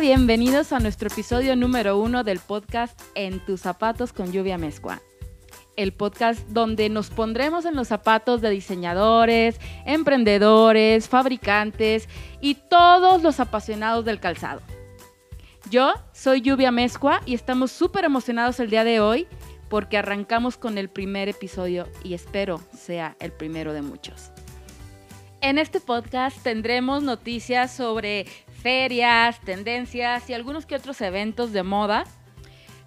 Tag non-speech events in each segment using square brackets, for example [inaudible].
Bienvenidos a nuestro episodio número uno del podcast En tus zapatos con lluvia mezcua. El podcast donde nos pondremos en los zapatos de diseñadores, emprendedores, fabricantes y todos los apasionados del calzado. Yo soy Lluvia Mezcua y estamos súper emocionados el día de hoy porque arrancamos con el primer episodio y espero sea el primero de muchos. En este podcast tendremos noticias sobre ferias, tendencias y algunos que otros eventos de moda.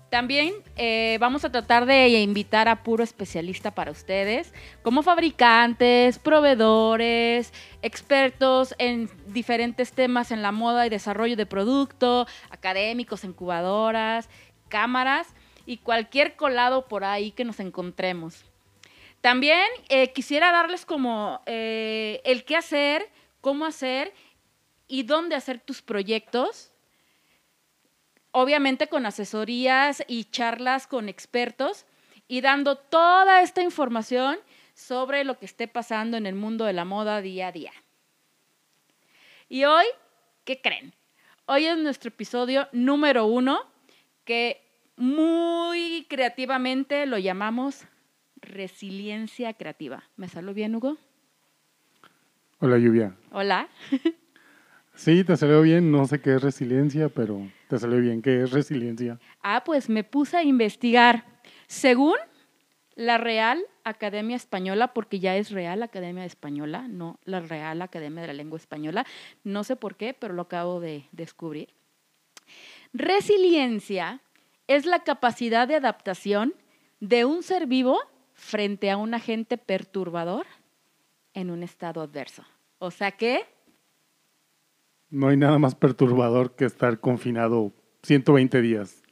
También eh, vamos a tratar de invitar a puro especialista para ustedes, como fabricantes, proveedores, expertos en diferentes temas en la moda y desarrollo de producto, académicos, incubadoras, cámaras y cualquier colado por ahí que nos encontremos. También eh, quisiera darles como eh, el qué hacer, cómo hacer y dónde hacer tus proyectos. Obviamente con asesorías y charlas con expertos y dando toda esta información sobre lo que esté pasando en el mundo de la moda día a día. Y hoy, ¿qué creen? Hoy es nuestro episodio número uno que muy creativamente lo llamamos resiliencia creativa. ¿Me salió bien, Hugo? Hola, Lluvia. Hola. [laughs] Sí, te salió bien. No sé qué es resiliencia, pero te salió bien. ¿Qué es resiliencia? Ah, pues me puse a investigar. Según la Real Academia Española, porque ya es Real Academia Española, no la Real Academia de la Lengua Española. No sé por qué, pero lo acabo de descubrir. Resiliencia es la capacidad de adaptación de un ser vivo frente a un agente perturbador en un estado adverso. O sea que... No hay nada más perturbador que estar confinado 120 días.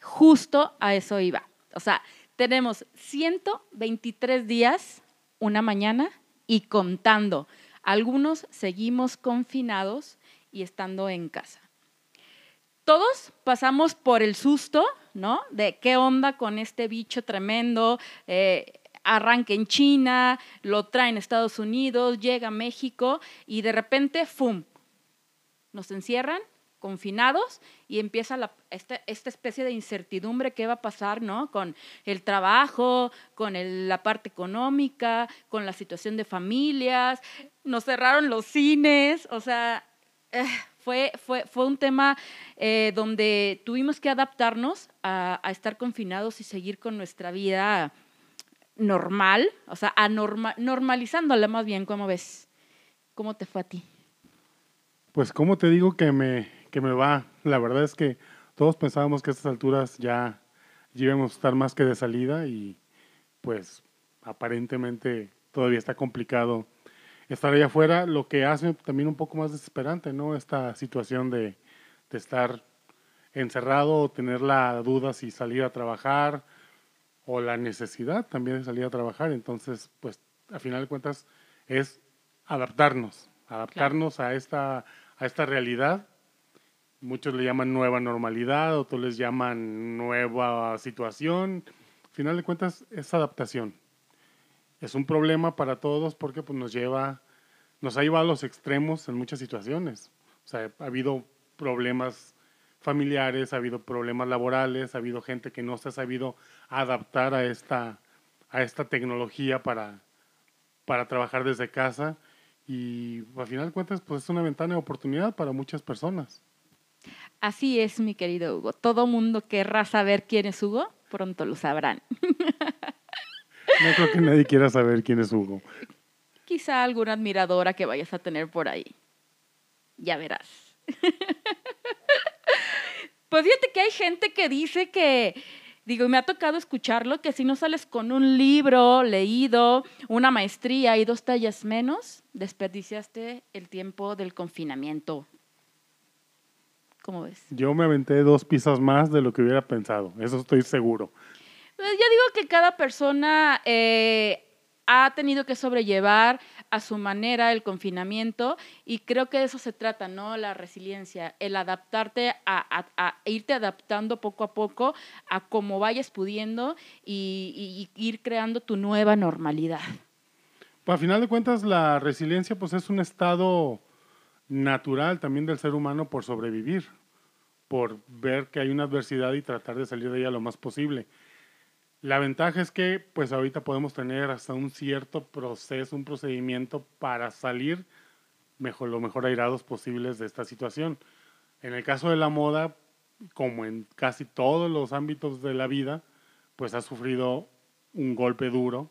Justo a eso iba. O sea, tenemos 123 días, una mañana, y contando. Algunos seguimos confinados y estando en casa. Todos pasamos por el susto, ¿no? De qué onda con este bicho tremendo. Eh, arranca en China, lo trae en Estados Unidos, llega a México y de repente, ¡fum! Nos encierran confinados y empieza esta, especie de incertidumbre que va a pasar, ¿no? Con el trabajo, con la parte económica, con la situación de familias, nos cerraron los cines, o sea, eh, fue, fue, fue un tema eh, donde tuvimos que adaptarnos a, estar confinados y seguir con nuestra vida normal, o sea, normalizándola más bien, ¿cómo ves? ¿Cómo te fue a ti? Pues, ¿cómo te digo que me, que me va? La verdad es que todos pensábamos que a estas alturas ya íbamos a estar más que de salida y pues aparentemente todavía está complicado estar allá afuera, lo que hace también un poco más desesperante, ¿no? Esta situación de, estar encerrado o tener la duda si salir a trabajar o la necesidad también de salir a trabajar. Entonces, pues, a final de cuentas, es adaptarnos, adaptarnos a, esta, a esta realidad. Muchos le llaman nueva normalidad, otros les llaman nueva situación. A final de cuentas, es adaptación es un problema para todos porque pues, nos lleva, nos ha a los extremos en muchas situaciones. O sea, ha habido problemas familiares, ha habido problemas laborales, ha habido gente que no se ha sabido adaptar a esta, a esta tecnología para, para trabajar desde casa y al final de cuentas pues es una ventana de oportunidad para muchas personas. Así es, mi querido Hugo. Todo mundo querrá saber quién es Hugo, pronto lo sabrán. No creo que nadie quiera saber quién es Hugo. Quizá alguna admiradora que vayas a tener por ahí. Ya verás. [laughs] Pues fíjate que hay gente que dice que, digo, y me ha tocado escucharlo, que si no sales con un libro leído, una maestría y dos tallas menos, desperdiciaste el tiempo del confinamiento. ¿Cómo ves? Yo me aventé dos pizzas más de lo que hubiera pensado, eso estoy seguro. Pues yo digo que cada persona eh, ha tenido que sobrellevar a su manera el confinamiento y creo que de eso se trata, ¿no? La resiliencia, el adaptarte a, irte adaptando poco a poco a cómo vayas pudiendo y, ir creando tu nueva normalidad. Pues, a final de cuentas la resiliencia pues es un estado natural también del ser humano por sobrevivir, por ver que hay una adversidad y tratar de salir de ella lo más posible. La ventaja es que pues ahorita podemos tener hasta un cierto proceso, un procedimiento para salir mejor, lo mejor airados posibles de esta situación. En el caso de la moda, como en casi todos los ámbitos de la vida, pues ha sufrido un golpe duro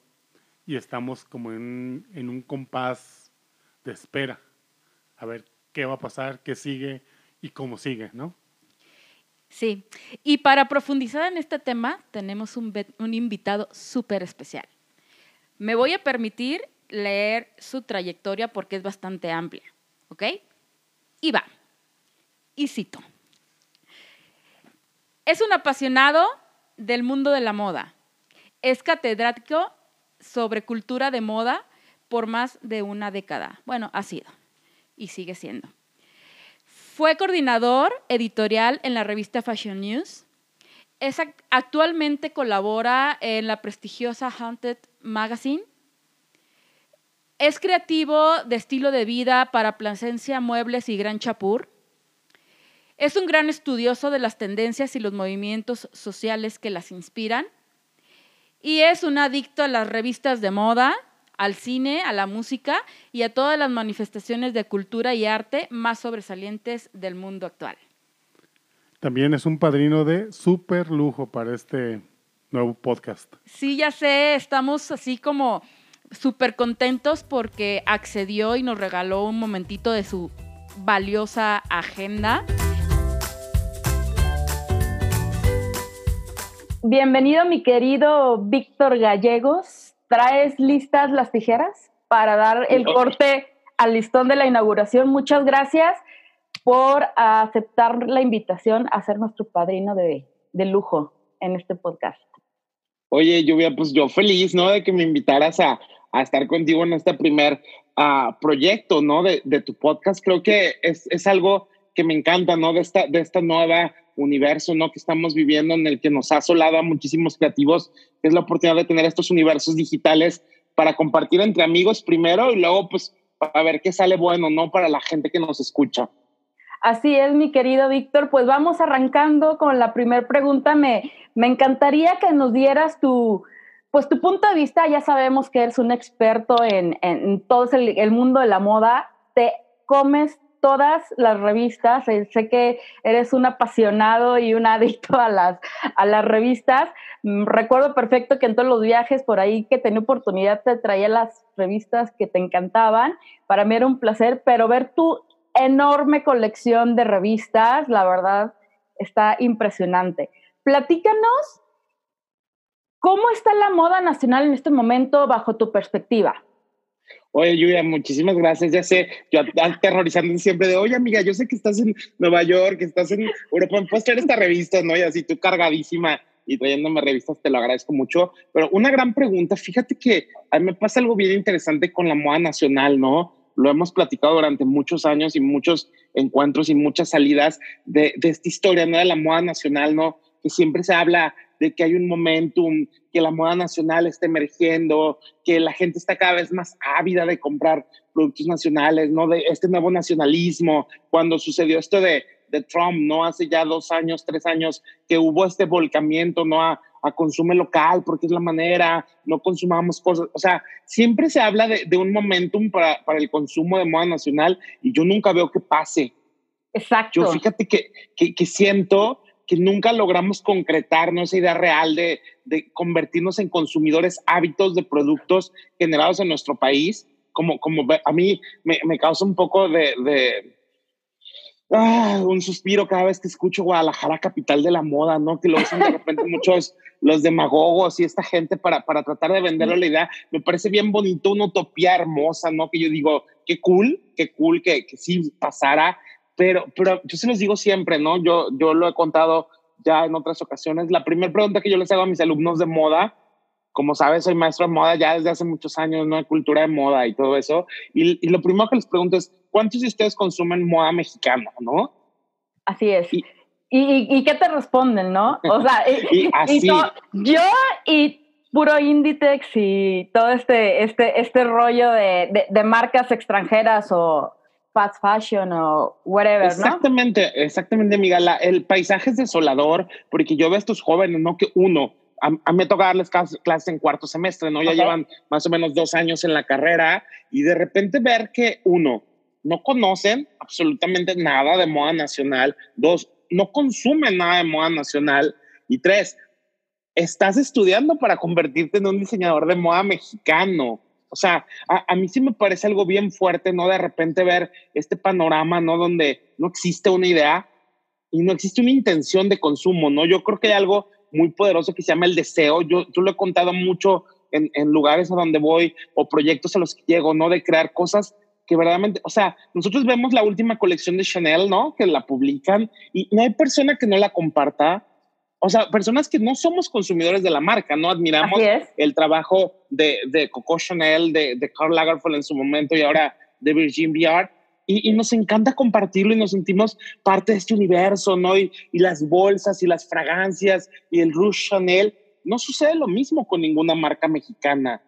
y estamos como en, en un compás de espera. A ver qué va a pasar, qué sigue y cómo sigue, ¿no? Sí, y para profundizar en este tema tenemos un, un invitado súper especial. Me voy a permitir leer su trayectoria porque es bastante amplia, ¿ok? Y va, y cito. Es un apasionado del mundo de la moda. Es catedrático sobre cultura de moda por más de una década. Bueno, ha sido y sigue siendo. Fue coordinador editorial en la revista Fashion News. Es, actualmente colabora en la prestigiosa Haunted Magazine. Es creativo de estilo de vida para Plasencia Muebles y Gran Chapur. Es un gran estudioso de las tendencias y los movimientos sociales que las inspiran. Y es un adicto a las revistas de moda, al cine, a la música y a todas las manifestaciones de cultura y arte más sobresalientes del mundo actual. También es un padrino de súper lujo para este nuevo podcast. Sí, ya sé, estamos así como súper contentos porque accedió y nos regaló un momentito de su valiosa agenda. Bienvenido mi querido Víctor Gallegos ¿Traes listas las tijeras para dar el corte al listón de la inauguración? Muchas gracias por aceptar la invitación a ser nuestro padrino de, lujo en este podcast. Oye, Lluvia, pues yo feliz, ¿no? De que me invitaras a, estar contigo en este primer ah, proyecto, ¿no? De, tu podcast. Creo que es, es, algo que me encanta, ¿no? De esta, de esta nueva universo ¿no? que estamos viviendo en el que nos ha asolado a muchísimos creativos, que es la oportunidad de tener estos universos digitales para compartir entre amigos primero y luego pues para ver qué sale bueno, ¿no? Para la gente que nos escucha. Así es, mi querido Víctor. Pues vamos arrancando con la primera pregunta. Me, me encantaría que nos dieras tu, pues tu punto de vista. Ya sabemos que eres un experto en, en todo el, el mundo de la moda. Te comes todas las revistas. Eh, sé que eres un apasionado y un adicto a las, a las revistas. Mm, recuerdo perfecto que en todos los viajes por ahí que tenía oportunidad te traía las revistas que te encantaban. Para mí era un placer, pero ver tu enorme colección de revistas, la verdad, está impresionante. Platícanos cómo está la moda nacional en este momento bajo tu perspectiva. Oye, Julia, muchísimas gracias. Ya sé, yo aterrorizando siempre de, oye, amiga, yo sé que estás en Nueva York, que estás en Europa, ¿me puedes traer esta revista, no? Y así tú cargadísima y trayéndome revistas, te lo agradezco mucho. Pero una gran pregunta, fíjate que a mí me pasa algo bien interesante con la moda nacional, ¿no? Lo hemos platicado durante muchos años y muchos encuentros y muchas salidas de, de esta historia, ¿no? De la moda nacional, ¿no? Que siempre se habla de que hay un momentum, que la moda nacional está emergiendo, que la gente está cada vez más ávida de comprar productos nacionales, ¿no? De este nuevo nacionalismo, cuando sucedió esto de, de Trump, ¿no? Hace ya dos años, tres años, que hubo este volcamiento, ¿no? A, a consumo local, porque es la manera, no consumamos cosas, o sea, siempre se habla de, de un momentum para, para, el consumo de moda nacional y yo nunca veo que pase. Exacto. Yo fíjate que, que, que siento que nunca logramos concretar esa idea real de, convertirnos en consumidores hábitos de productos generados en nuestro país, como, como a mí me, causa un poco de, ah, un suspiro cada vez que escucho Guadalajara, capital de la moda, ¿no? Que lo usan de repente [laughs] muchos los demagogos y esta gente para, para tratar de venderle la idea. Me parece bien bonito, una utopía hermosa, ¿no? Que yo digo, qué cool, qué cool que, que sí pasara pero, pero yo se los digo siempre, ¿no? Yo, yo lo he contado ya en otras ocasiones. La primera pregunta que yo les hago a mis alumnos de moda, como sabes, soy maestro de moda ya desde hace muchos años, ¿no? De cultura de moda y todo eso. Y, y lo primero que les pregunto es, ¿cuántos de ustedes consumen moda mexicana, no? Así es. Y, y, qué te responden, no? O sea, [laughs] y, así. yo y puro Inditex y todo este, este, este rollo de, de, de marcas extranjeras o fast fashion o whatever, exactamente, ¿no? Exactamente, amiga. el paisaje es desolador porque yo veo a estos jóvenes, ¿no? Que uno, a, mí me toca darles clases en cuarto semestre, ¿no? Ya llevan más o menos dos años en la carrera y de repente ver que uno, no conocen absolutamente nada de moda nacional, dos, no consumen nada de moda nacional y tres, estás estudiando para convertirte en un diseñador de moda mexicano. O sea, a, mí sí me parece algo bien fuerte, ¿no? De repente ver este panorama, ¿no? Donde no existe una idea y no existe una intención de consumo, ¿no? Yo creo que hay algo muy poderoso que se llama el deseo. Yo, yo lo he contado mucho en, en lugares a donde voy o proyectos a los que llego, ¿no? De crear cosas que verdaderamente, o sea, nosotros vemos la última colección de Chanel, ¿no? Que la publican y no hay persona que no la comparta. O sea, personas que no somos consumidores de la marca, ¿no? Admiramos el trabajo de, de Coco Chanel, de, de Karl Lagerfeld en su momento y ahora de Virgin Viard. Y, y, nos encanta compartirlo y nos sentimos parte de este universo, ¿no? Y, y las bolsas y las fragancias y el Rouge Chanel. No sucede lo mismo con ninguna marca mexicana.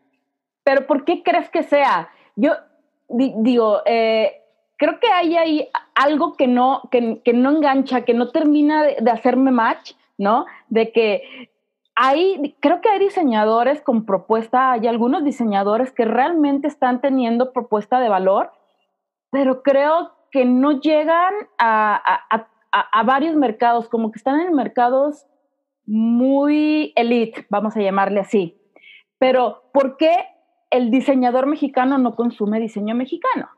Pero ¿por qué crees que sea? Yo digo, eh, creo que hay ahí algo que no, que, que no engancha, que no termina de, de hacerme match, ¿no? De que hay, creo que hay diseñadores con propuesta, hay algunos diseñadores que realmente están teniendo propuesta de valor, pero creo que no llegan a, a, a, varios mercados, como que están en mercados muy elite, vamos a llamarle así. Pero, ¿por qué el diseñador mexicano no consume diseño mexicano?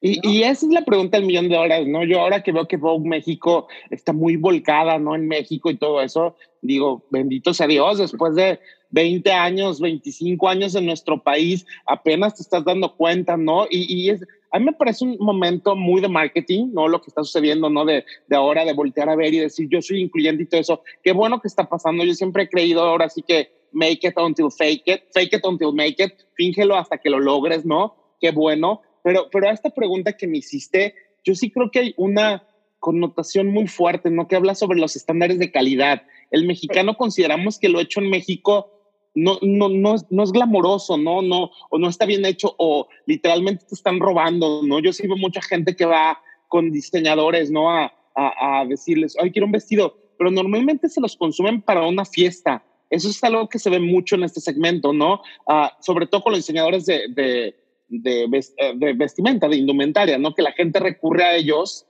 Y, y, esa es la pregunta del millón de dólares, ¿no? Yo ahora que veo que Vogue México está muy volcada, ¿no? En México y todo eso, digo, bendito sea Dios, después de 20 años, 25 años en nuestro país, apenas te estás dando cuenta, ¿no? Y, y es, a mí me parece un momento muy de marketing, ¿no? Lo que está sucediendo, ¿no? De, de ahora, de voltear a ver y decir, yo soy incluyente y todo eso. Qué bueno que está pasando. Yo siempre he creído ahora sí que make it until fake it, fake it until make it, fíngelo hasta que lo logres, ¿no? Qué bueno. Pero, pero a esta pregunta que me hiciste, yo sí creo que hay una connotación muy fuerte, ¿no? Que habla sobre los estándares de calidad. El mexicano consideramos que lo hecho en México no, no, no, no es glamoroso, ¿no? no, o no está bien hecho, o literalmente te están robando, ¿no? Yo sí veo mucha gente que va con diseñadores, ¿no? A, a, a decirles, ay, quiero un vestido, pero normalmente se los consumen para una fiesta. Eso es algo que se ve mucho en este segmento, ¿no? Uh, sobre todo con los diseñadores de, de, de, de, vestimenta, de indumentaria, ¿no? Que la gente recurre a ellos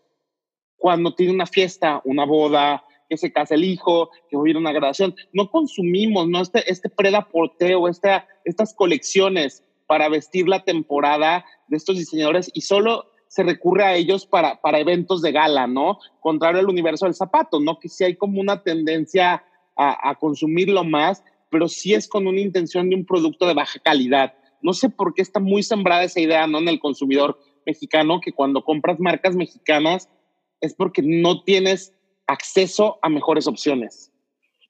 cuando tiene una fiesta, una boda, que se casa el hijo, que va una graduación. No consumimos, ¿no? Este, este predaporteo, esta, estas colecciones para vestir la temporada de estos diseñadores y solo se recurre a ellos para, para eventos de gala, ¿no? Contrario al universo del zapato, ¿no? Que sí hay como una tendencia a, a consumirlo más, pero sí es con una intención de un producto de baja calidad. No sé por qué está muy sembrada esa idea, ¿no? En el consumidor mexicano, que cuando compras marcas mexicanas es porque no tienes acceso a mejores opciones.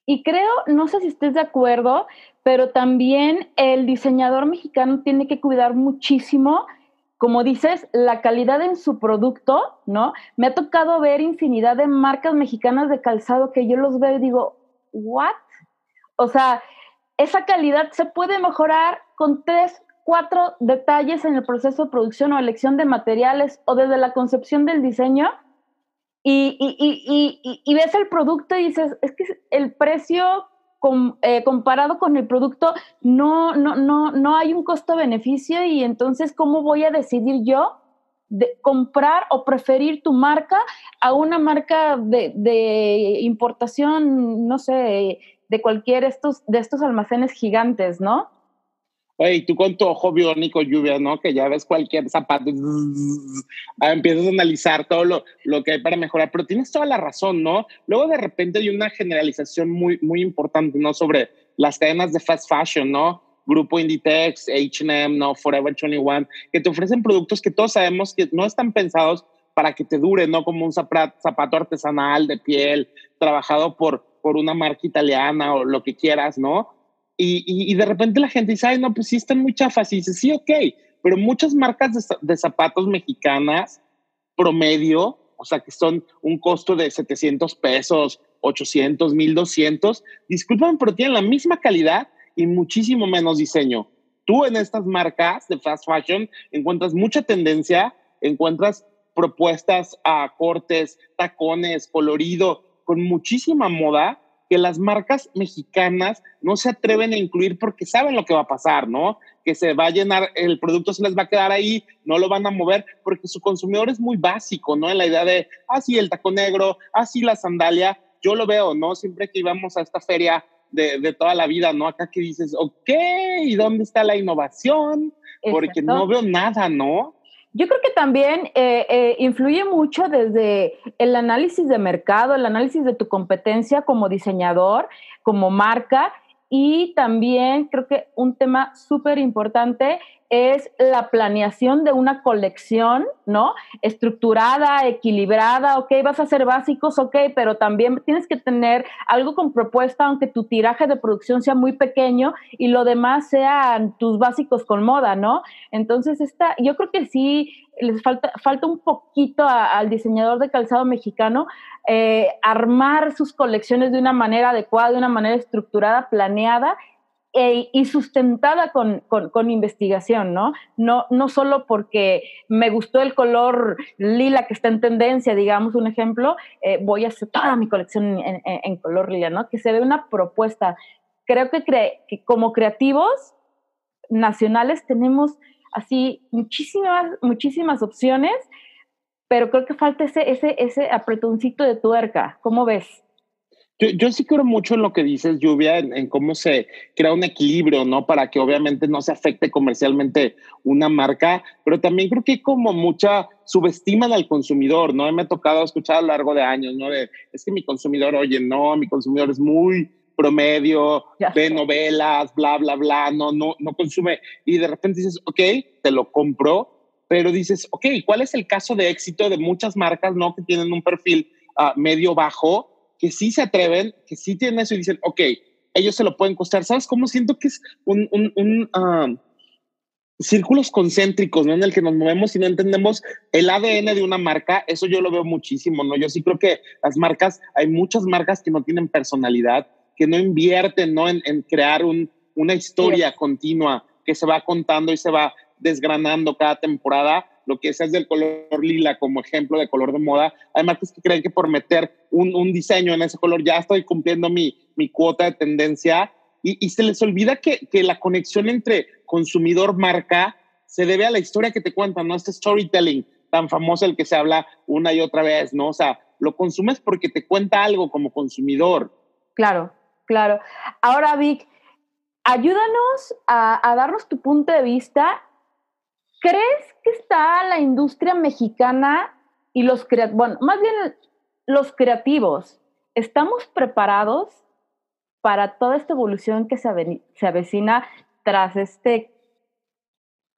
Y creo, no sé si estés de acuerdo, pero también el diseñador mexicano tiene que cuidar muchísimo, como dices, la calidad en su producto, ¿no? Me ha tocado ver infinidad de marcas mexicanas de calzado que yo los veo y digo, ¿what? O sea, esa calidad se puede mejorar con tres, cuatro detalles en el proceso de producción o elección de materiales o desde la concepción del diseño y, y, y, y, ves el producto y dices, es que el precio eh, comparado con el producto no, no, no, no hay un costo-beneficio y entonces, ¿cómo voy a decidir yo de comprar o preferir tu marca a una marca de, de importación, no sé, de cualquier estos, de estos almacenes gigantes, ¿no? Oye, tú con tu ojo biónico, lluvia, ¿no? Que ya ves cualquier zapato, empiezas a analizar todo lo, lo, que hay para mejorar, pero tienes toda la razón, ¿no? Luego de repente hay una generalización muy, muy importante, ¿no? Sobre las cadenas de fast fashion, ¿no? Grupo Inditex, H&M, ¿no? Forever 21, que te ofrecen productos que todos sabemos que no están pensados para que te dure, ¿no? Como un zapato, artesanal de piel, trabajado por, por una marca italiana o lo que quieras, ¿no? Y, y, y, de repente la gente dice, ay, no, pues sí, están muy chafas. Y dice, sí, ok, pero muchas marcas de, de, zapatos mexicanas promedio, o sea, que son un costo de 700 pesos, 800, 1200, disculpen, pero tienen la misma calidad y muchísimo menos diseño. Tú en estas marcas de fast fashion encuentras mucha tendencia encuentras propuestas a cortes, tacones, colorido, con muchísima moda que las marcas mexicanas no se atreven a incluir porque saben lo que va a pasar, ¿no? Que se va a llenar, el producto se les va a quedar ahí, no lo van a mover, porque su consumidor es muy básico, ¿no? En la idea de, ah, sí, el taco negro, ah, sí, la sandalia, yo lo veo, ¿no? Siempre que íbamos a esta feria de, de toda la vida, ¿no? Acá que dices, ok, ¿y dónde está la innovación? Porque no veo nada, ¿no? Yo creo que también eh, eh, influye mucho desde el análisis de mercado, el análisis de tu competencia como diseñador, como marca y también creo que un tema súper importante es la planeación de una colección, ¿no? Estructurada, equilibrada, ok, vas a hacer básicos, ok, pero también tienes que tener algo con propuesta, aunque tu tiraje de producción sea muy pequeño y lo demás sean tus básicos con moda, ¿no? Entonces, esta, yo creo que sí les falta, falta un poquito al diseñador de calzado mexicano eh, armar sus colecciones de una manera adecuada, de una manera estructurada, planeada e, y sustentada con, con, investigación, ¿no? ¿no? No solo porque me gustó el color lila que está en tendencia, digamos un ejemplo, eh, voy a hacer toda mi colección en, color lila, ¿no? Que se ve una propuesta. Creo que, que como creativos nacionales tenemos así muchísimas, muchísimas opciones, pero creo que falta ese, ese, ese apretoncito de tuerca. ¿Cómo ves? Yo, yo, sí creo mucho en lo que dices, Lluvia, en, cómo se crea un equilibrio, ¿no? Para que obviamente no se afecte comercialmente una marca, pero también creo que hay como mucha subestima al consumidor, ¿no? Me ha tocado escuchar a lo largo de años, ¿no? De, es que mi consumidor, oye, no, mi consumidor es muy promedio, ve novelas, bla, bla, bla, no, no, no consume. Y de repente dices, ok, te lo compro, pero dices, ok, ¿cuál es el caso de éxito de muchas marcas, ¿no? Que tienen un perfil uh, medio bajo que sí se atreven, que sí tienen eso y dicen, ok, ellos se lo pueden costar. ¿Sabes cómo siento que es un, un, un um, círculos concéntricos, ¿no? En el que nos movemos y no entendemos el ADN de una marca, eso yo lo veo muchísimo, ¿no? Yo sí creo que las marcas, hay muchas marcas que no tienen personalidad, que no invierten, ¿no? En, en crear un, una historia continua que se va contando y se va desgranando cada temporada lo que es del color lila como ejemplo de color de moda. Hay marcas que creen que por meter un, un diseño en ese color ya estoy cumpliendo mi, mi cuota de tendencia y, y se les olvida que, que, la conexión entre consumidor-marca se debe a la historia que te cuentan, ¿no? Este storytelling tan famoso el que se habla una y otra vez, ¿no? O sea, lo consumes porque te cuenta algo como consumidor. Claro, claro. Ahora, Vic, ayúdanos a, a darnos tu punto de vista ¿Crees que está la industria mexicana y los creativos, bueno, más bien los creativos, estamos preparados para toda esta evolución que se, se avecina tras este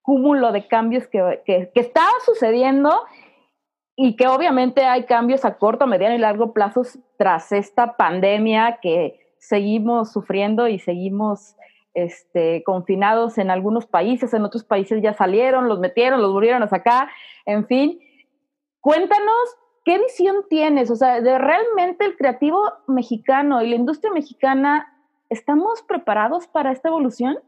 cúmulo de cambios que, que, que estaba sucediendo y que obviamente hay cambios a corto, mediano y largo plazo tras esta pandemia que seguimos sufriendo y seguimos este, confinados en algunos países, en otros países ya salieron, los metieron, los volvieron a sacar, en fin. Cuéntanos qué visión tienes, o sea, de realmente el creativo mexicano y la industria mexicana, ¿estamos preparados para esta evolución?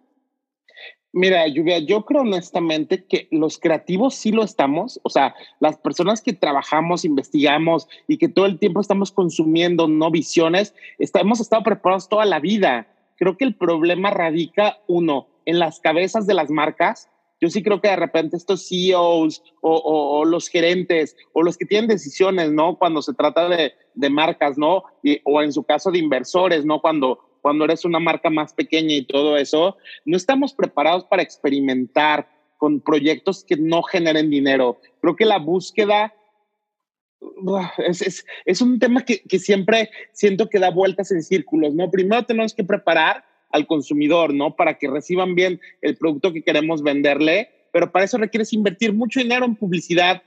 Mira, Lluvia, yo creo honestamente que los creativos sí lo estamos, o sea, las personas que trabajamos, investigamos y que todo el tiempo estamos consumiendo no visiones, hemos estado preparados toda la vida Creo que el problema radica, uno, en las cabezas de las marcas. Yo sí creo que de repente estos CEOs o, los gerentes o los que tienen decisiones, ¿no? Cuando se trata de, marcas, ¿no? o en su caso de inversores, ¿no? Cuando, cuando eres una marca más pequeña y todo eso, no estamos preparados para experimentar con proyectos que no generen dinero. Creo que la búsqueda es, es, un tema que, que, siempre siento que da vueltas en círculos, ¿no? Primero tenemos que preparar al consumidor, ¿no? Para que reciban bien el producto que queremos venderle, pero para eso requieres invertir mucho dinero en publicidad.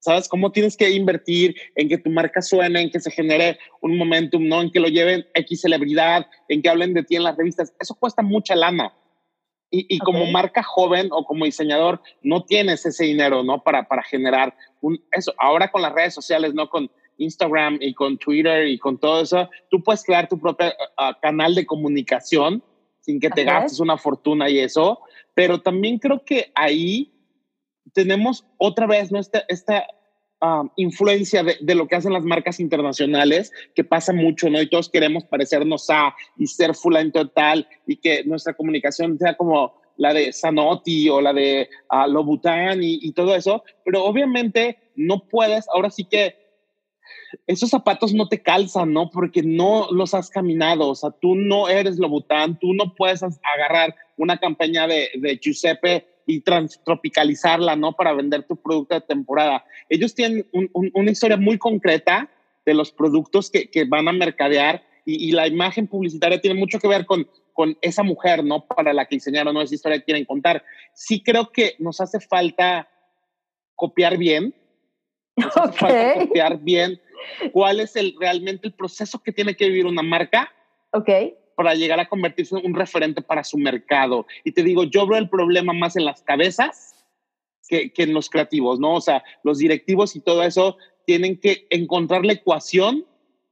¿Sabes cómo tienes que invertir en que tu marca suene, en que se genere un momentum, ¿no? En que lo lleven X celebridad, en que hablen de ti en las revistas? Eso cuesta mucha lana. Y, como marca joven o como diseñador, no tienes ese dinero, ¿no? Para, para generar un, eso. Ahora con las redes sociales, ¿no? Con Instagram y con Twitter y con todo eso, tú puedes crear tu propio canal de comunicación sin que te gastes una fortuna y eso. Pero también creo que ahí tenemos otra vez ¿no? esta, esta influencia de, lo que hacen las marcas internacionales, que pasa mucho, ¿no? Y todos queremos parecernos a y ser en total y que nuestra comunicación sea como la de Sanotti o la de uh, Lobutan y, y todo eso, pero obviamente no puedes, ahora sí que esos zapatos no te calzan, ¿no? Porque no los has caminado, o sea, tú no eres Lobután, tú no puedes agarrar una campaña de, de Giuseppe y tropicalizarla, ¿no? Para vender tu producto de temporada. Ellos tienen una historia muy concreta de los productos que, van a mercadear y, la imagen publicitaria tiene mucho que ver con, con esa mujer, ¿no? Para la que diseñaron, ¿no? Esa historia que quieren contar. Sí creo que nos hace falta copiar bien, nos hace [laughs] falta copiar bien cuál es el, realmente el proceso que tiene que vivir una marca okay. Para llegar a convertirse en un referente para su mercado. Y te digo, yo veo el problema más en las cabezas que, en los creativos, ¿no? O sea, los directivos y todo eso tienen que encontrar la ecuación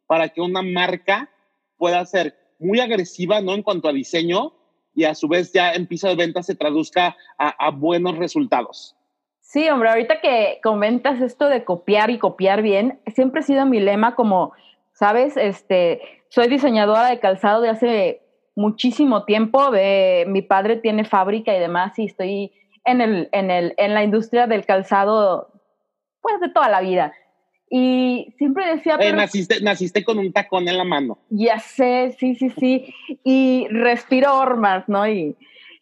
para que una marca pueda ser muy agresiva, ¿no? En cuanto a diseño y a su vez ya en piso de venta se traduzca a, a buenos resultados. Sí, hombre, ahorita que comentas esto de copiar y copiar bien, siempre ha sido mi lema como, sabes, este, soy diseñadora de calzado de hace muchísimo tiempo, de, mi padre tiene fábrica y demás y estoy en, el, en, el, en la industria del calzado pues de toda la vida. Y siempre decía... pero, naciste, naciste con un tacón en la mano. Ya sé, sí, sí, sí. Y respiro hormas, ¿no? Y,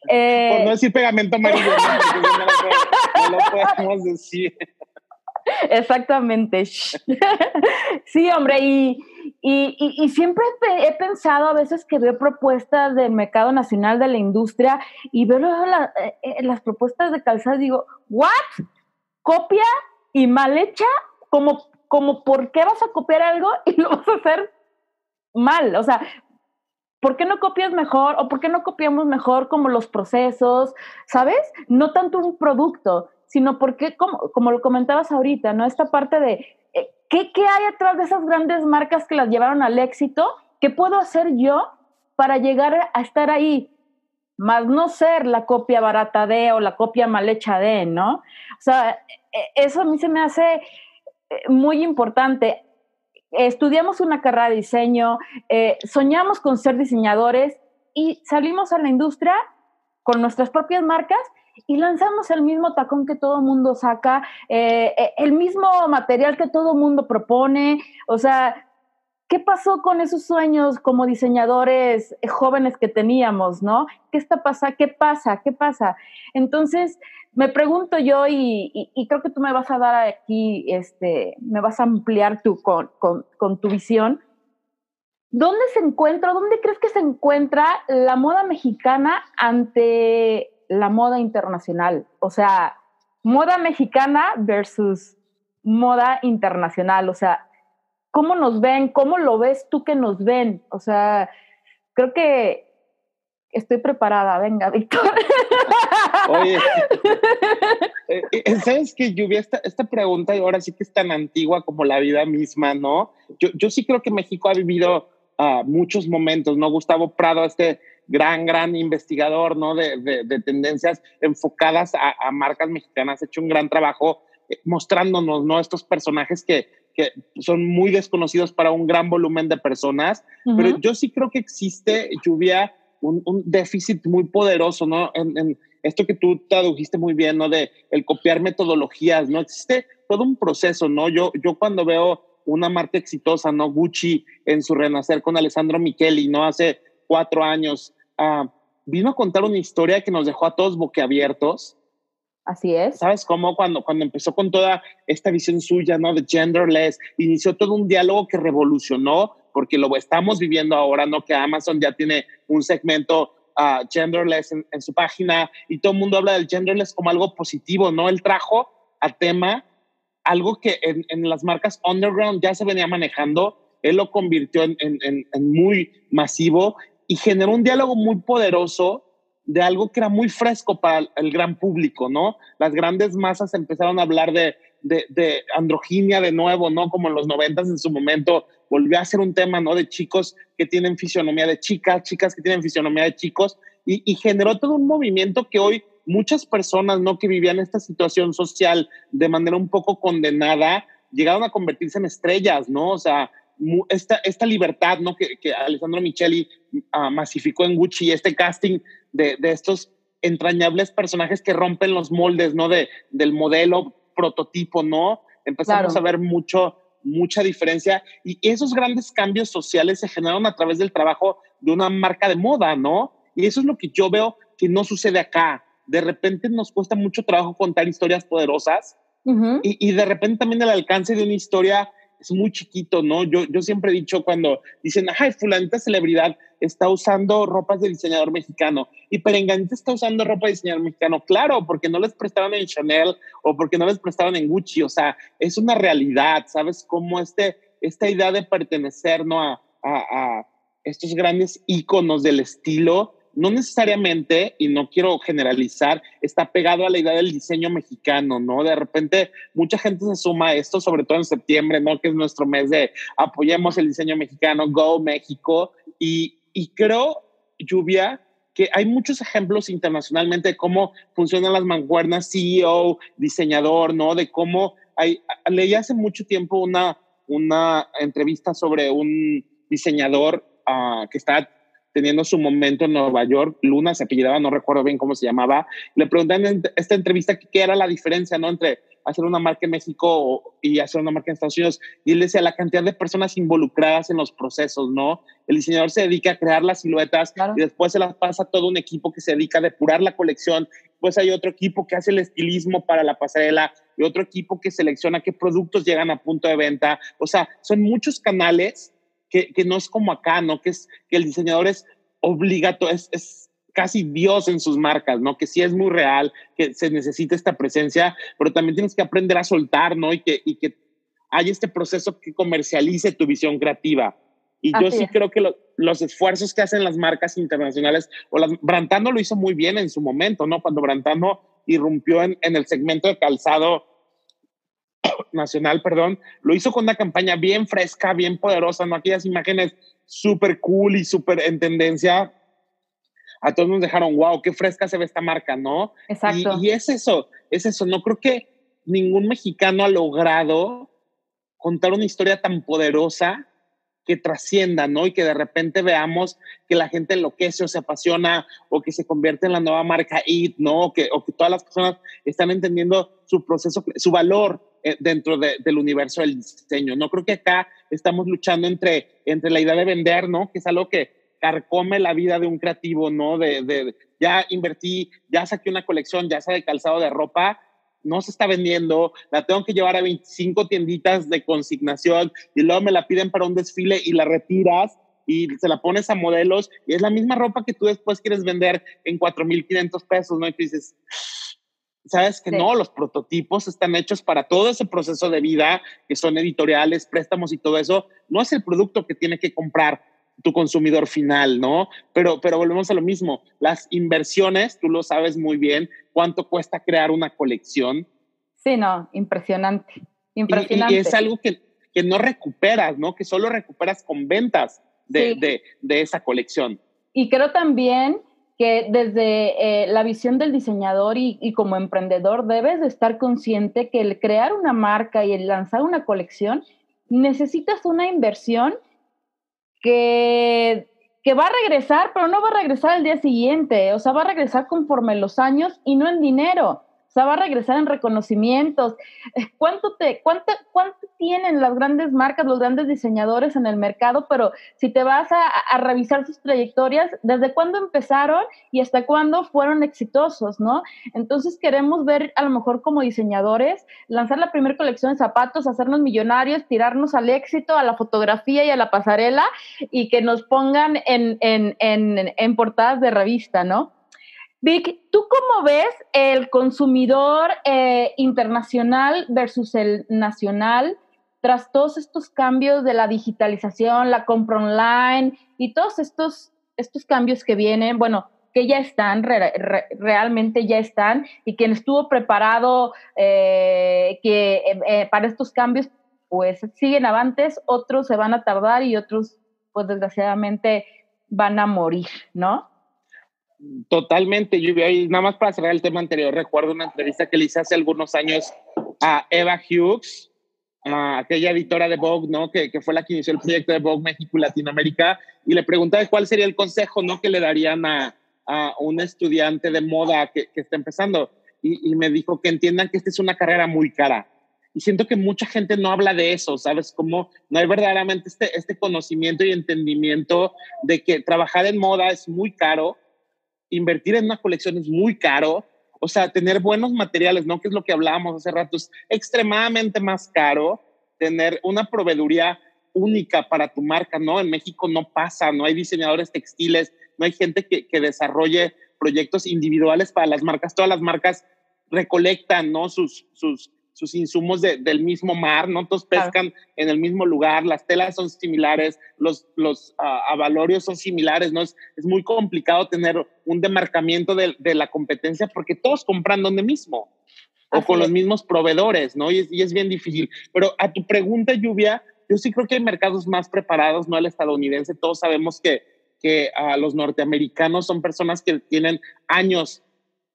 eh, Por no decir pegamento amarillo, no, [laughs] lo podemos decir. Exactamente. sí, hombre, y, y, y, siempre he pensado a veces que veo propuestas del mercado nacional de la industria y veo eh, eh, las propuestas de calzado digo, ¿what? ¿Copia y mal hecha? Como, como, ¿por qué vas a copiar algo [laughs] y lo vas a hacer mal? O sea, ¿Por qué no copias mejor o por qué no copiamos mejor como los procesos, ¿sabes? No tanto un producto, sino porque, como, como lo comentabas ahorita, ¿no? Esta parte de, eh, ¿qué, ¿qué hay atrás de esas grandes marcas que las llevaron al éxito? ¿Qué puedo hacer yo para llegar a estar ahí? Más no ser la copia barata de o la copia mal hecha de, ¿no? O sea, e, eso a mí se me hace eh, muy importante estudiamos una carrera de diseño, eh, soñamos con ser diseñadores y salimos a la industria con nuestras propias marcas y lanzamos el mismo tacón que todo mundo saca, eh, eh, el mismo material que todo mundo propone. O sea, ¿qué pasó con esos sueños como diseñadores jóvenes que teníamos, no? ¿Qué está pasando? ¿Qué pasa? ¿Qué pasa? Entonces, me pregunto yo, y, creo que tú me vas a dar aquí, este, me vas a ampliar tu, con, con, tu visión. ¿Dónde se encuentra, dónde crees que se encuentra la moda mexicana ante la moda internacional? O sea, moda mexicana versus moda internacional. O sea, ¿cómo nos ven? ¿Cómo lo ves tú que nos ven? O sea, creo que estoy preparada. Venga, Víctor. Oye, [laughs] eh, eh, ¿sabes que Lluvia? Esta, esta pregunta ahora sí que es tan antigua como la vida misma, ¿no? Yo, yo sí creo que México ha vivido uh, muchos momentos, ¿no? Gustavo Prado, este gran, gran investigador, ¿no? De, de, tendencias enfocadas a, a, marcas mexicanas, ha hecho un gran trabajo eh, mostrándonos, ¿no? Estos personajes que, que son muy desconocidos para un gran volumen de personas, pero yo sí creo que existe, Lluvia, un, un déficit muy poderoso, ¿no? En, en, esto que tú tradujiste muy bien, ¿no? De el copiar metodologías, ¿no? Existe todo un proceso, ¿no? Yo, yo cuando veo una marca exitosa, ¿no? Gucci en su renacer con Alessandro Micheli, ¿no? Hace cuatro años, uh, vino a contar una historia que nos dejó a todos boquiabiertos. Así es. ¿Sabes cómo? Cuando, cuando empezó con toda esta visión suya, ¿no? De genderless, inició todo un diálogo que revolucionó, porque lo estamos viviendo ahora, ¿no? Que Amazon ya tiene un segmento uh, genderless en, su página y todo el mundo habla del genderless como algo positivo, ¿no? Él trajo a tema algo que en, en, las marcas underground ya se venía manejando, él lo convirtió en, en, muy masivo y generó un diálogo muy poderoso de algo que era muy fresco para el gran público, ¿no? Las grandes masas empezaron a hablar de, de, androginia de nuevo, ¿no? Como en los noventas en su momento volvió a ser un tema, ¿no? De chicos que tienen fisionomía de chicas, chicas que tienen fisionomía de chicos, y, generó todo un movimiento que hoy muchas personas, ¿no? Que vivían esta situación social de manera un poco condenada, llegaron a convertirse en estrellas, ¿no? O sea, esta, esta libertad, ¿no? Que, que Alessandro Micheli uh, masificó en Gucci, este casting de, de, estos entrañables personajes que rompen los moldes, ¿no? De, del modelo prototipo, ¿no? Empezamos a ver mucho, mucha diferencia y esos grandes cambios sociales se generaron a través del trabajo de una marca de moda, ¿no? Y eso es lo que yo veo que no sucede acá. De repente nos cuesta mucho trabajo contar historias poderosas y, y, de repente también el alcance de una historia es muy chiquito, ¿no? Yo, yo siempre he dicho cuando dicen, ay, fulanita celebridad está usando ropas de diseñador mexicano y Perenganita está usando ropa de diseñador mexicano. Claro, porque no les prestaron en Chanel o porque no les prestaron en Gucci. O sea, es una realidad, ¿sabes? Como este, esta idea de pertenecer, ¿no? A, a, a estos grandes íconos del estilo no necesariamente, y no quiero generalizar, está pegado a la idea del diseño mexicano, ¿no? De repente mucha gente se suma a esto, sobre todo en septiembre, ¿no? Que es nuestro mes de apoyemos el diseño mexicano, Go México, y, y creo, Lluvia, que hay muchos ejemplos internacionalmente de cómo funcionan las mancuernas, CEO, diseñador, ¿no? De cómo hay, leí hace mucho tiempo una, una entrevista sobre un diseñador uh, que está teniendo su momento en Nueva York, Luna se apellidaba, no recuerdo bien cómo se llamaba, le preguntan en esta entrevista qué era la diferencia, ¿no? Entre hacer una marca en México y hacer una marca en Estados Unidos. Y él decía la cantidad de personas involucradas en los procesos, ¿no? El diseñador se dedica a crear las siluetas y después se las pasa a todo un equipo que se dedica a depurar la colección. Después hay otro equipo que hace el estilismo para la pasarela y otro equipo que selecciona qué productos llegan a punto de venta. O sea, son muchos canales que, no es como acá, ¿no? Que, es, que el diseñador es obligatorio, es, es casi Dios en sus marcas, ¿no? Que sí es muy real, que se necesita esta presencia, pero también tienes que aprender a soltar, ¿no? Y que, y que hay este proceso que comercialice tu visión creativa. Y yo sí creo que los esfuerzos que hacen las marcas internacionales, o las, Brantano lo hizo muy bien en su momento, ¿no? Cuando Brantano irrumpió en, en el segmento de calzado nacional, perdón, lo hizo con una campaña bien fresca, bien poderosa, ¿no? Aquellas imágenes súper cool y súper en tendencia. A todos nos dejaron, wow, qué fresca se ve esta marca, ¿no? Exacto. Y, y es eso, es eso. No creo que ningún mexicano ha logrado contar una historia tan poderosa que trascienda, ¿no? Y que de repente veamos que la gente enloquece o se apasiona o que se convierte en la nueva marca IT, ¿no? O que, o que todas las personas están entendiendo su proceso, su valor eh, dentro del universo del diseño. No creo que acá estamos luchando entre, entre la idea de vender, ¿no? Que es algo que carcome la vida de un creativo, ¿no? De, de ya invertí, ya saqué una colección, ya sea de calzado de ropa, no se está vendiendo, la tengo que llevar a 25 tienditas de consignación y luego me la piden para un desfile y la retiras y se la pones a modelos y es la misma ropa que tú después quieres vender en 4.500 pesos, ¿no? Y tú dices, sabes que no, los prototipos están hechos para todo ese proceso de vida, que son editoriales, préstamos y todo eso. No es el producto que tiene que comprar tu consumidor final, ¿no? Pero, pero volvemos a lo mismo. Las inversiones, tú lo sabes muy bien, cuánto cuesta crear una colección. Sí, no, impresionante. Impresionante. Y, es algo que, que, no recuperas, ¿no? Que solo recuperas con ventas de, de, de esa colección. Y creo también que desde eh, la visión del diseñador y, como emprendedor debes de estar consciente que el crear una marca y el lanzar una colección necesitas una inversión que, que va a regresar, pero no va a regresar al día siguiente, o sea, va a regresar conforme los años y no en dinero. O sea, va a regresar en reconocimientos. Eh, ¿Cuánto, te, cuánto, ¿Cuánto tienen las grandes marcas, los grandes diseñadores en el mercado? Pero si te vas a, a, revisar sus trayectorias, ¿desde cuándo empezaron y hasta cuándo fueron exitosos, no? Entonces queremos ver, a lo mejor como diseñadores, lanzar la primera colección de zapatos, hacernos millonarios, tirarnos al éxito, a la fotografía y a la pasarela y que nos pongan en, en, en, en portadas de revista, ¿no? Vic, ¿tú cómo ves el consumidor eh, internacional versus el nacional tras todos estos cambios de la digitalización, la compra online y todos estos, estos cambios que vienen? Bueno, que ya están, re, re, realmente ya están, y quien estuvo preparado eh, que, eh, eh, para estos cambios, pues siguen avantes, otros se van a tardar y otros, pues desgraciadamente, van a morir, ¿no? Totalmente, Lluvia. Y nada más para cerrar el tema anterior, recuerdo una entrevista que le hice hace algunos años a Eva Hughes, aquella editora de Vogue, ¿no? Que, que, fue la que inició el proyecto de Vogue México y Latinoamérica, y le preguntaba cuál sería el consejo, ¿no? Que le darían a, a un estudiante de moda que, que está empezando. Y, me dijo que entiendan que esta es una carrera muy cara. Y siento que mucha gente no habla de eso, ¿sabes? Como no hay verdaderamente este, este conocimiento y entendimiento de que trabajar en moda es muy caro, invertir en una colección es muy caro, o sea, tener buenos materiales, ¿no? Que es lo que hablábamos hace rato, es extremadamente más caro tener una proveeduría única para tu marca, ¿no? En México no pasa, no hay diseñadores textiles, no hay gente que, que desarrolle proyectos individuales para las marcas. Todas las marcas recolectan, ¿no? Sus, sus sus insumos del mismo mar, ¿no? Todos pescan en el mismo lugar, las telas son similares, los, los uh, avalorios son similares, ¿no? Es, es, muy complicado tener un demarcamiento de, de, la competencia porque todos compran donde mismo o con es. los mismos proveedores, ¿no? Y es, y es, bien difícil. Pero a tu pregunta, Lluvia, yo sí creo que hay mercados más preparados, ¿no? El estadounidense, todos sabemos que, que uh, los norteamericanos son personas que tienen años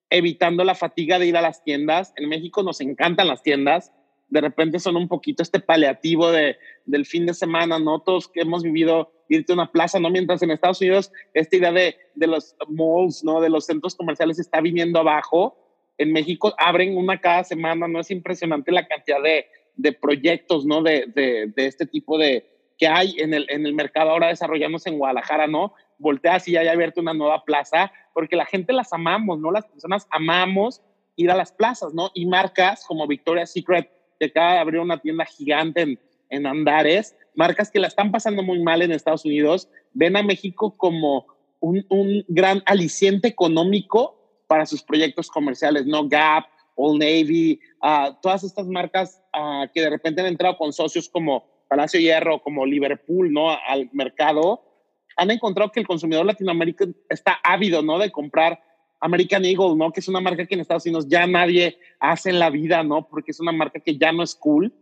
evitando la fatiga de ir a las tiendas. En México nos encantan las tiendas. De repente son un poquito este paliativo de, del fin de semana, ¿no? Todos que hemos vivido irte a una plaza, ¿no? Mientras en Estados Unidos esta idea de, de los malls, ¿no? De los centros comerciales está viniendo abajo. En México abren una cada semana, ¿no? Es impresionante la cantidad de, de proyectos, ¿no? De, de, de, este tipo de que hay en el, en el mercado ahora desarrollándose en Guadalajara, ¿no? Volteas y ya hay abierto una nueva plaza porque la gente las amamos, ¿no? Las personas amamos ir a las plazas, ¿no? Y marcas como Victoria's Secret, que acaba de abrir una tienda gigante en, en Andares, marcas que la están pasando muy mal en Estados Unidos, ven a México como un, un gran aliciente económico para sus proyectos comerciales, ¿no? Gap, Old Navy, uh, todas estas marcas uh, que de repente han entrado con socios como Palacio Hierro, como Liverpool, ¿no? Al mercado han encontrado que el consumidor latinoamericano está ávido, ¿no? De comprar American Eagle, ¿no? Que es una marca que en Estados Unidos ya nadie hace en la vida, ¿no? Porque es una marca que ya no es cool.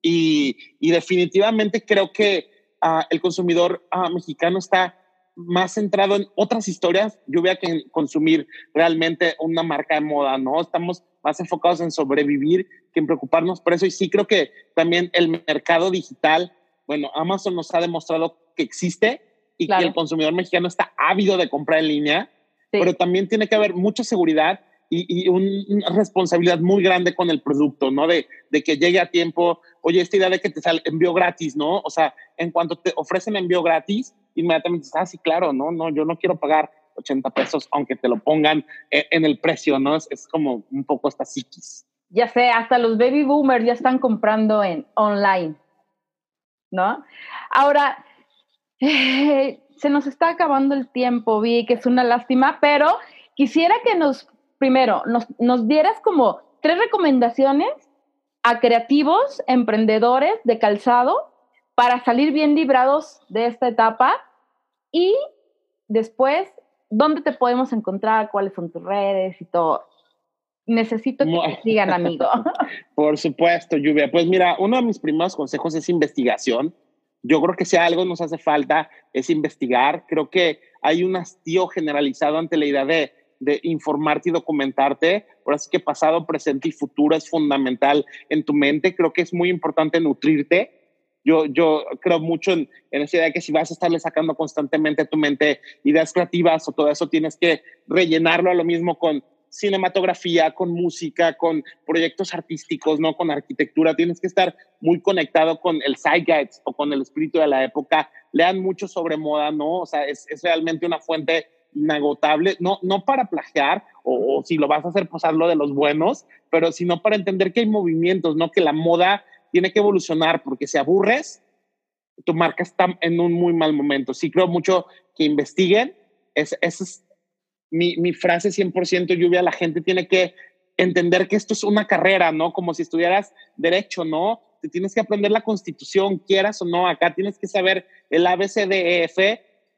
Y, y definitivamente creo que uh, el consumidor uh, mexicano está más centrado en otras historias. Yo veo que consumir realmente una marca de moda, ¿no? Estamos más enfocados en sobrevivir que en preocuparnos por eso. Y sí creo que también el mercado digital, bueno, Amazon nos ha demostrado que existe, y claro. que el consumidor mexicano está ávido de comprar en línea, sí. pero también tiene que haber mucha seguridad y, y una responsabilidad muy grande con el producto, ¿no? De, de, que llegue a tiempo, oye, esta idea de que te sale envío gratis, ¿no? O sea, en cuanto te ofrecen envío gratis, inmediatamente dices, ah, sí, claro, no, no, yo no quiero pagar 80 pesos aunque te lo pongan en el precio, ¿no? Es, es como un poco esta psiquis. Ya sé, hasta los baby boomers ya están comprando en online, ¿no? Ahora, [laughs] se nos está acabando el tiempo, vi que es una lástima, pero quisiera que nos, primero, nos, nos dieras como tres recomendaciones a creativos, emprendedores de calzado para salir bien librados de esta etapa y después, ¿dónde te podemos encontrar? ¿Cuáles son tus redes y todo? Necesito que te sigan, amigo. [laughs] Por supuesto, Lluvia. Pues mira, uno de mis primeros consejos es investigación. Yo creo que si algo nos hace falta es investigar. Creo que hay un hastío generalizado ante la idea de, de informarte y documentarte. Por así que pasado, presente y futuro es fundamental en tu mente. Creo que es muy importante nutrirte. Yo, yo creo mucho en, en esa idea de que si vas a estarle sacando constantemente a tu mente ideas creativas o todo eso, tienes que rellenarlo a lo mismo con cinematografía, con música, con proyectos artísticos, ¿no? Con arquitectura. Tienes que estar muy conectado con el zeitgeist o con el espíritu de la época. Lean mucho sobre moda, ¿no? O sea, es, es realmente una fuente inagotable, no, no para plagiar o, o, si lo vas a hacer, pues hazlo de los buenos, pero sino para entender que hay movimientos, ¿no? Que la moda tiene que evolucionar porque si aburres, tu marca está en un muy mal momento. Sí creo mucho que investiguen, es, es mi, mi frase 100% lluvia, la gente tiene que entender que esto es una carrera, ¿no? Como si estudiaras derecho, ¿no? Te tienes que aprender la constitución, quieras o no, acá tienes que saber el ABCDEF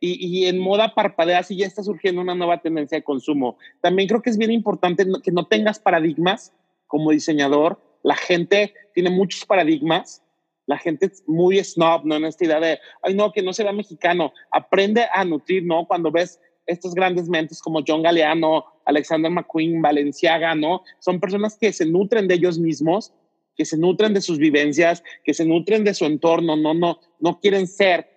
y, y en moda parpadeas y ya está surgiendo una nueva tendencia de consumo. También creo que es bien importante que no tengas paradigmas como diseñador. La gente tiene muchos paradigmas. La gente es muy snob, ¿no? En esta idea de, ay, no, que no será mexicano. Aprende a nutrir, ¿no? Cuando ves estos grandes mentes como John Galeano, Alexander McQueen, Valenciaga, ¿no? Son personas que se nutren de ellos mismos, que se nutren de sus vivencias, que se nutren de su entorno, no, no, no quieren ser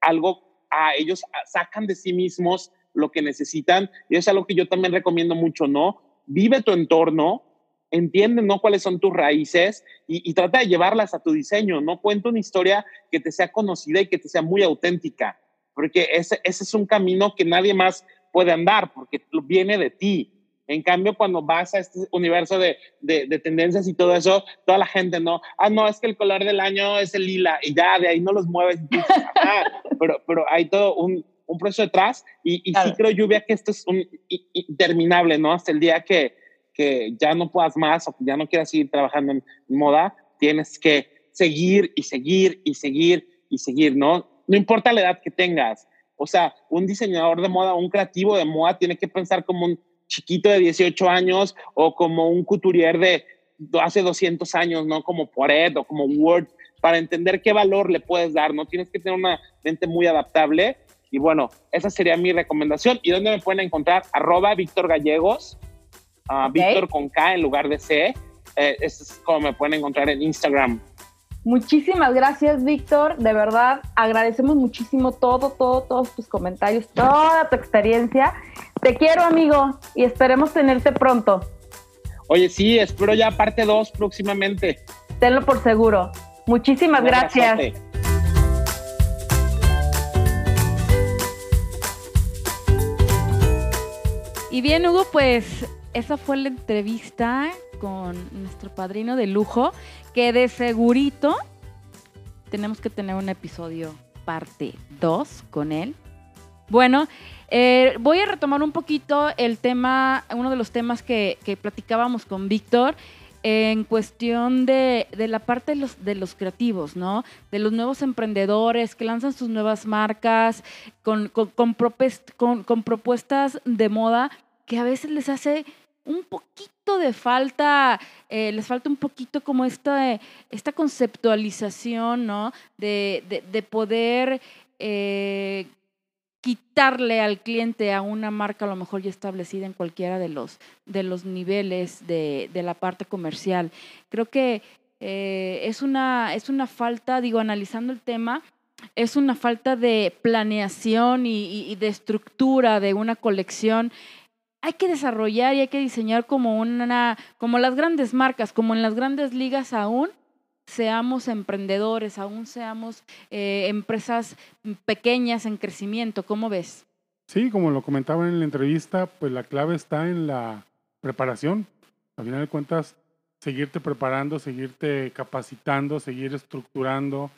algo a ellos, sacan de sí mismos lo que necesitan y es algo que yo también recomiendo mucho, ¿no? Vive tu entorno, entiende, ¿no? Cuáles son tus raíces y, trata de llevarlas a tu diseño, ¿no? Cuenta una historia que te sea conocida y que te sea muy auténtica, porque ese, ese es un camino que nadie más puede andar, porque viene de ti. En cambio, cuando vas a este universo de, de, tendencias y todo eso, toda la gente, ¿no? Ah, no, es que el color del año es el lila y ya de ahí no los mueves. [laughs] Pero, pero hay todo un, un proceso detrás y, y sí creo, Lluvia, que esto es un, interminable, ¿no? Hasta el día que, que ya no puedas más o que ya no quieras seguir trabajando en moda, tienes que seguir y seguir y seguir y seguir, ¿no? No importa la edad que tengas. O sea, un diseñador de moda, un creativo de moda tiene que pensar como un chiquito de 18 años o como un couturier de hace 200 años, ¿no? Como Poret o como Word, para entender qué valor le puedes dar, ¿no? Tienes que tener una mente muy adaptable. Y bueno, esa sería mi recomendación. ¿Y dónde me pueden encontrar? Arroba Víctor Gallegos, uh, Víctor con K en lugar de C. Eh, es como me pueden encontrar en Instagram. Muchísimas gracias, Víctor. De verdad, agradecemos muchísimo todo, todo, todos tus comentarios, toda tu experiencia. Te quiero, amigo, y esperemos tenerte pronto. Oye, sí, espero ya parte 2 próximamente. Tenlo por seguro. Muchísimas gracias. Y bien, Hugo, pues esa fue la entrevista con nuestro padrino de lujo, que de segurito tenemos que tener un episodio parte 2 con él. Bueno, eh, voy a retomar un poquito el tema, uno de los temas que, platicábamos con Víctor en cuestión de, la parte de los, de los creativos, ¿no? De los nuevos emprendedores que lanzan sus nuevas marcas con, con, propuestas de moda que a veces les hace un poquito de falta, eh, les falta un poquito como esta, esta conceptualización, ¿no? De, de, poder eh, quitarle al cliente a una marca a lo mejor ya establecida en cualquiera de los, de los niveles de, la parte comercial. Creo que eh, es, una, es una falta, digo, analizando el tema, es una falta de planeación y, de estructura de una colección. Hay que desarrollar y hay que diseñar como una, como las grandes marcas, como en las grandes ligas aún, seamos emprendedores, aún seamos eh, empresas pequeñas en crecimiento. ¿Cómo ves? Sí, como lo comentaba en la entrevista, pues la clave está en la preparación. Al final de cuentas, seguirte preparando, seguirte capacitando, seguir estructurando,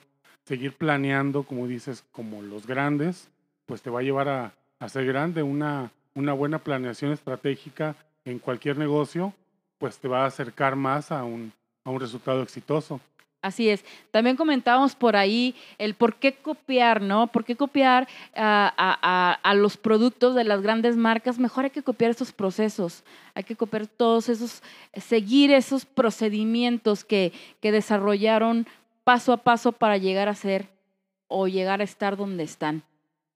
seguir planeando, como dices, como los grandes, pues te va a llevar a, a ser grande. Una, una buena planeación estratégica en cualquier negocio, pues te va a acercar más a un, a un resultado exitoso. Así es. También comentábamos por ahí el por qué copiar, ¿no? ¿Por qué copiar a, los productos de las grandes marcas? Mejor hay que copiar esos procesos, hay que copiar todos esos, seguir esos procedimientos que, que desarrollaron paso a paso para llegar a ser o llegar a estar donde están.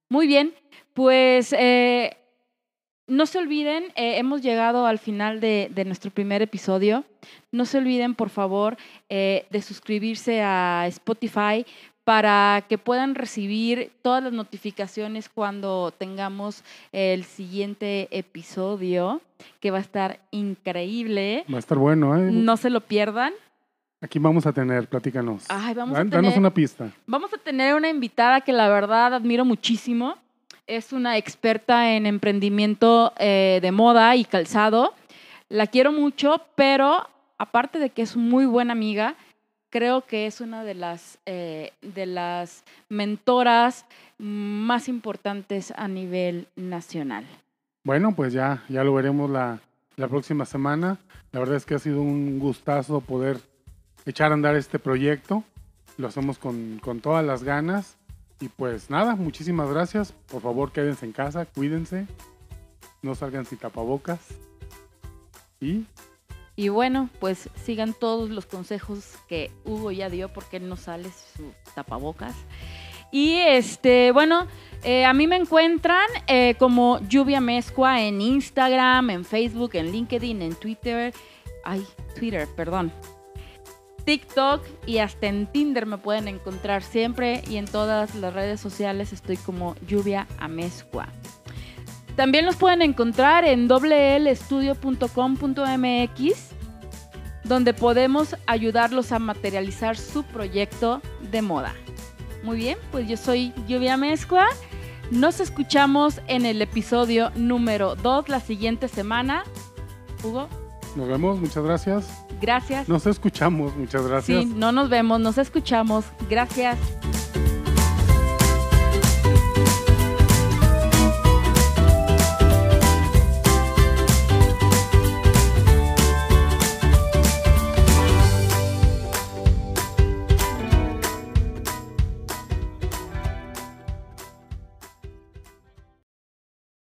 Muy bien, pues eh, no se olviden, eh, hemos llegado al final de, nuestro primer episodio. No se olviden, por favor, eh, de suscribirse a Spotify para que puedan recibir todas las notificaciones cuando tengamos el siguiente episodio, que va a estar increíble. Va a estar bueno, ¿eh? No se lo pierdan. Aquí vamos a tener, platícanos. Ay, vamos a tener, Danos una pista. Vamos a tener una invitada que la verdad admiro muchísimo es una experta en emprendimiento eh, de moda y calzado. La quiero mucho, pero aparte de que es muy buena amiga, creo que es una de las, eh, de las mentoras más importantes a nivel nacional. Bueno, pues ya, ya lo veremos la, la próxima semana. La verdad es que ha sido un gustazo poder echar a andar este proyecto. Lo hacemos con, con todas las ganas y pues nada, muchísimas gracias. Por favor, quédense en casa, cuídense, no salgan sin tapabocas. Y y bueno, pues sigan todos los consejos que Hugo ya dio porque no sale su tapabocas. Y este, bueno, eh, a mí me encuentran eh, como Lluvia Mezcua en Instagram, en Facebook, en LinkedIn, en Twitter. Ay, Twitter, perdón. TikTok y hasta en Tinder me pueden encontrar siempre y en todas las redes sociales estoy como Lluvia Amezcua. También los pueden encontrar en wlestudio.com.mx donde podemos ayudarlos a materializar su proyecto de moda. Muy bien, pues yo soy Lluvia Mezcua. Nos escuchamos en el episodio número 2 la siguiente semana. Hugo. Nos vemos, muchas gracias. Gracias. Nos escuchamos, muchas gracias. Sí, no nos vemos, nos escuchamos. Gracias.